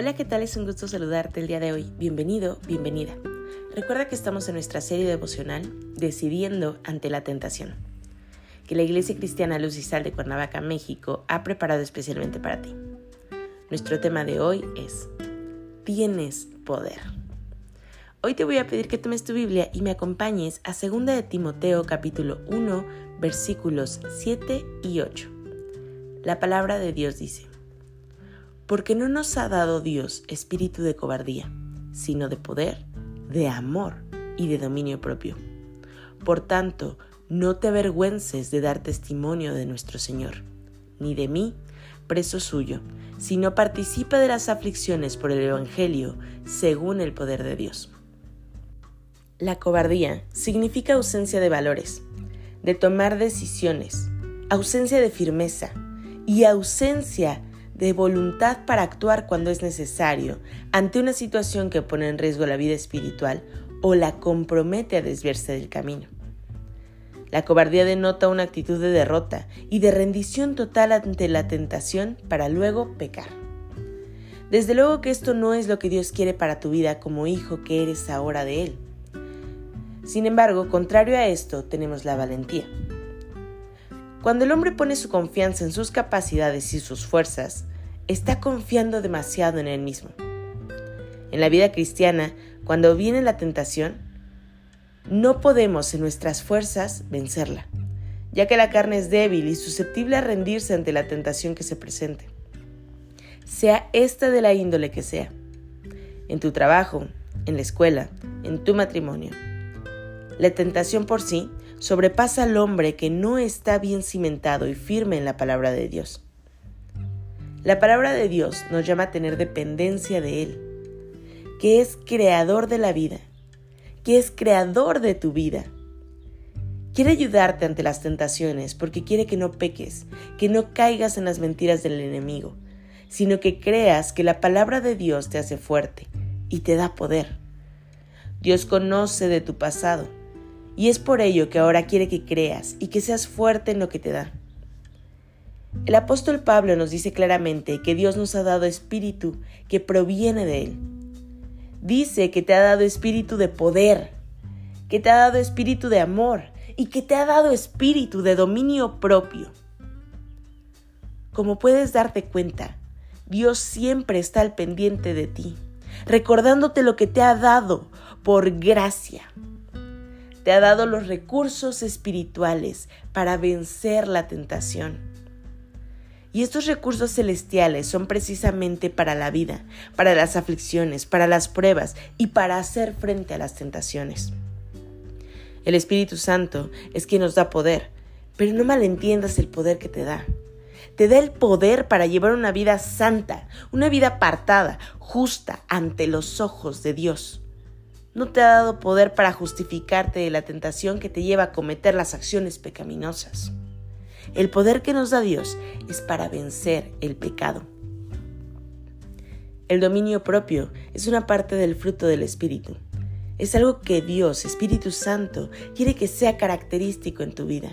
Hola, ¿qué tal? Es un gusto saludarte el día de hoy. Bienvenido, bienvenida. Recuerda que estamos en nuestra serie devocional Decidiendo ante la tentación, que la Iglesia Cristiana Luz y Sal de Cuernavaca, México, ha preparado especialmente para ti. Nuestro tema de hoy es Tienes poder. Hoy te voy a pedir que tomes tu Biblia y me acompañes a 2 de Timoteo capítulo 1 versículos 7 y 8. La palabra de Dios dice, porque no nos ha dado Dios espíritu de cobardía, sino de poder, de amor y de dominio propio. Por tanto, no te avergüences de dar testimonio de nuestro Señor, ni de mí, preso suyo, sino participa de las aflicciones por el Evangelio según el poder de Dios. La cobardía significa ausencia de valores, de tomar decisiones, ausencia de firmeza y ausencia de voluntad para actuar cuando es necesario ante una situación que pone en riesgo la vida espiritual o la compromete a desviarse del camino. La cobardía denota una actitud de derrota y de rendición total ante la tentación para luego pecar. Desde luego que esto no es lo que Dios quiere para tu vida como hijo que eres ahora de Él. Sin embargo, contrario a esto, tenemos la valentía. Cuando el hombre pone su confianza en sus capacidades y sus fuerzas, está confiando demasiado en él mismo. En la vida cristiana, cuando viene la tentación, no podemos en nuestras fuerzas vencerla, ya que la carne es débil y susceptible a rendirse ante la tentación que se presente, sea esta de la índole que sea, en tu trabajo, en la escuela, en tu matrimonio. La tentación por sí sobrepasa al hombre que no está bien cimentado y firme en la palabra de Dios. La palabra de Dios nos llama a tener dependencia de Él, que es creador de la vida, que es creador de tu vida. Quiere ayudarte ante las tentaciones porque quiere que no peques, que no caigas en las mentiras del enemigo, sino que creas que la palabra de Dios te hace fuerte y te da poder. Dios conoce de tu pasado y es por ello que ahora quiere que creas y que seas fuerte en lo que te da. El apóstol Pablo nos dice claramente que Dios nos ha dado espíritu que proviene de Él. Dice que te ha dado espíritu de poder, que te ha dado espíritu de amor y que te ha dado espíritu de dominio propio. Como puedes darte cuenta, Dios siempre está al pendiente de ti, recordándote lo que te ha dado por gracia. Te ha dado los recursos espirituales para vencer la tentación y estos recursos celestiales son precisamente para la vida, para las aflicciones, para las pruebas y para hacer frente a las tentaciones. El Espíritu Santo es quien nos da poder, pero no malentiendas el poder que te da. Te da el poder para llevar una vida santa, una vida apartada, justa ante los ojos de Dios. No te ha dado poder para justificarte de la tentación que te lleva a cometer las acciones pecaminosas. El poder que nos da Dios es para vencer el pecado. El dominio propio es una parte del fruto del Espíritu. Es algo que Dios, Espíritu Santo, quiere que sea característico en tu vida.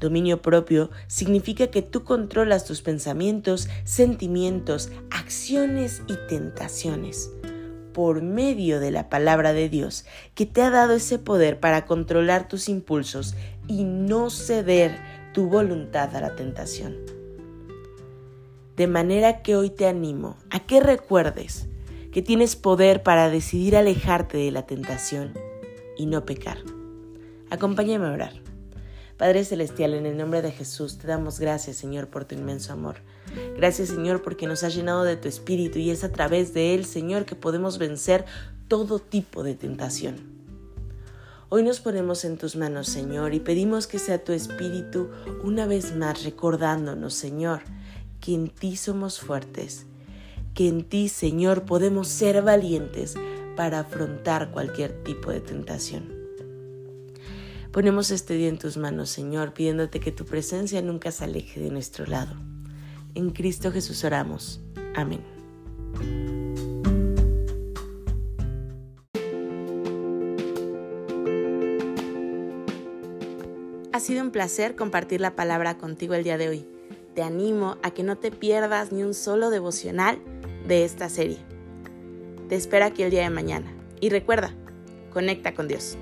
Dominio propio significa que tú controlas tus pensamientos, sentimientos, acciones y tentaciones por medio de la palabra de Dios, que te ha dado ese poder para controlar tus impulsos y no ceder tu voluntad a la tentación. De manera que hoy te animo a que recuerdes que tienes poder para decidir alejarte de la tentación y no pecar. Acompáñame a orar. Padre Celestial, en el nombre de Jesús, te damos gracias, Señor, por tu inmenso amor. Gracias, Señor, porque nos has llenado de tu Espíritu y es a través de él, Señor, que podemos vencer todo tipo de tentación. Hoy nos ponemos en tus manos, Señor, y pedimos que sea tu Espíritu una vez más recordándonos, Señor, que en ti somos fuertes, que en ti, Señor, podemos ser valientes para afrontar cualquier tipo de tentación. Ponemos este día en tus manos, Señor, pidiéndote que tu presencia nunca se aleje de nuestro lado. En Cristo Jesús oramos. Amén. Ha sido un placer compartir la palabra contigo el día de hoy. Te animo a que no te pierdas ni un solo devocional de esta serie. Te espero aquí el día de mañana. Y recuerda, conecta con Dios.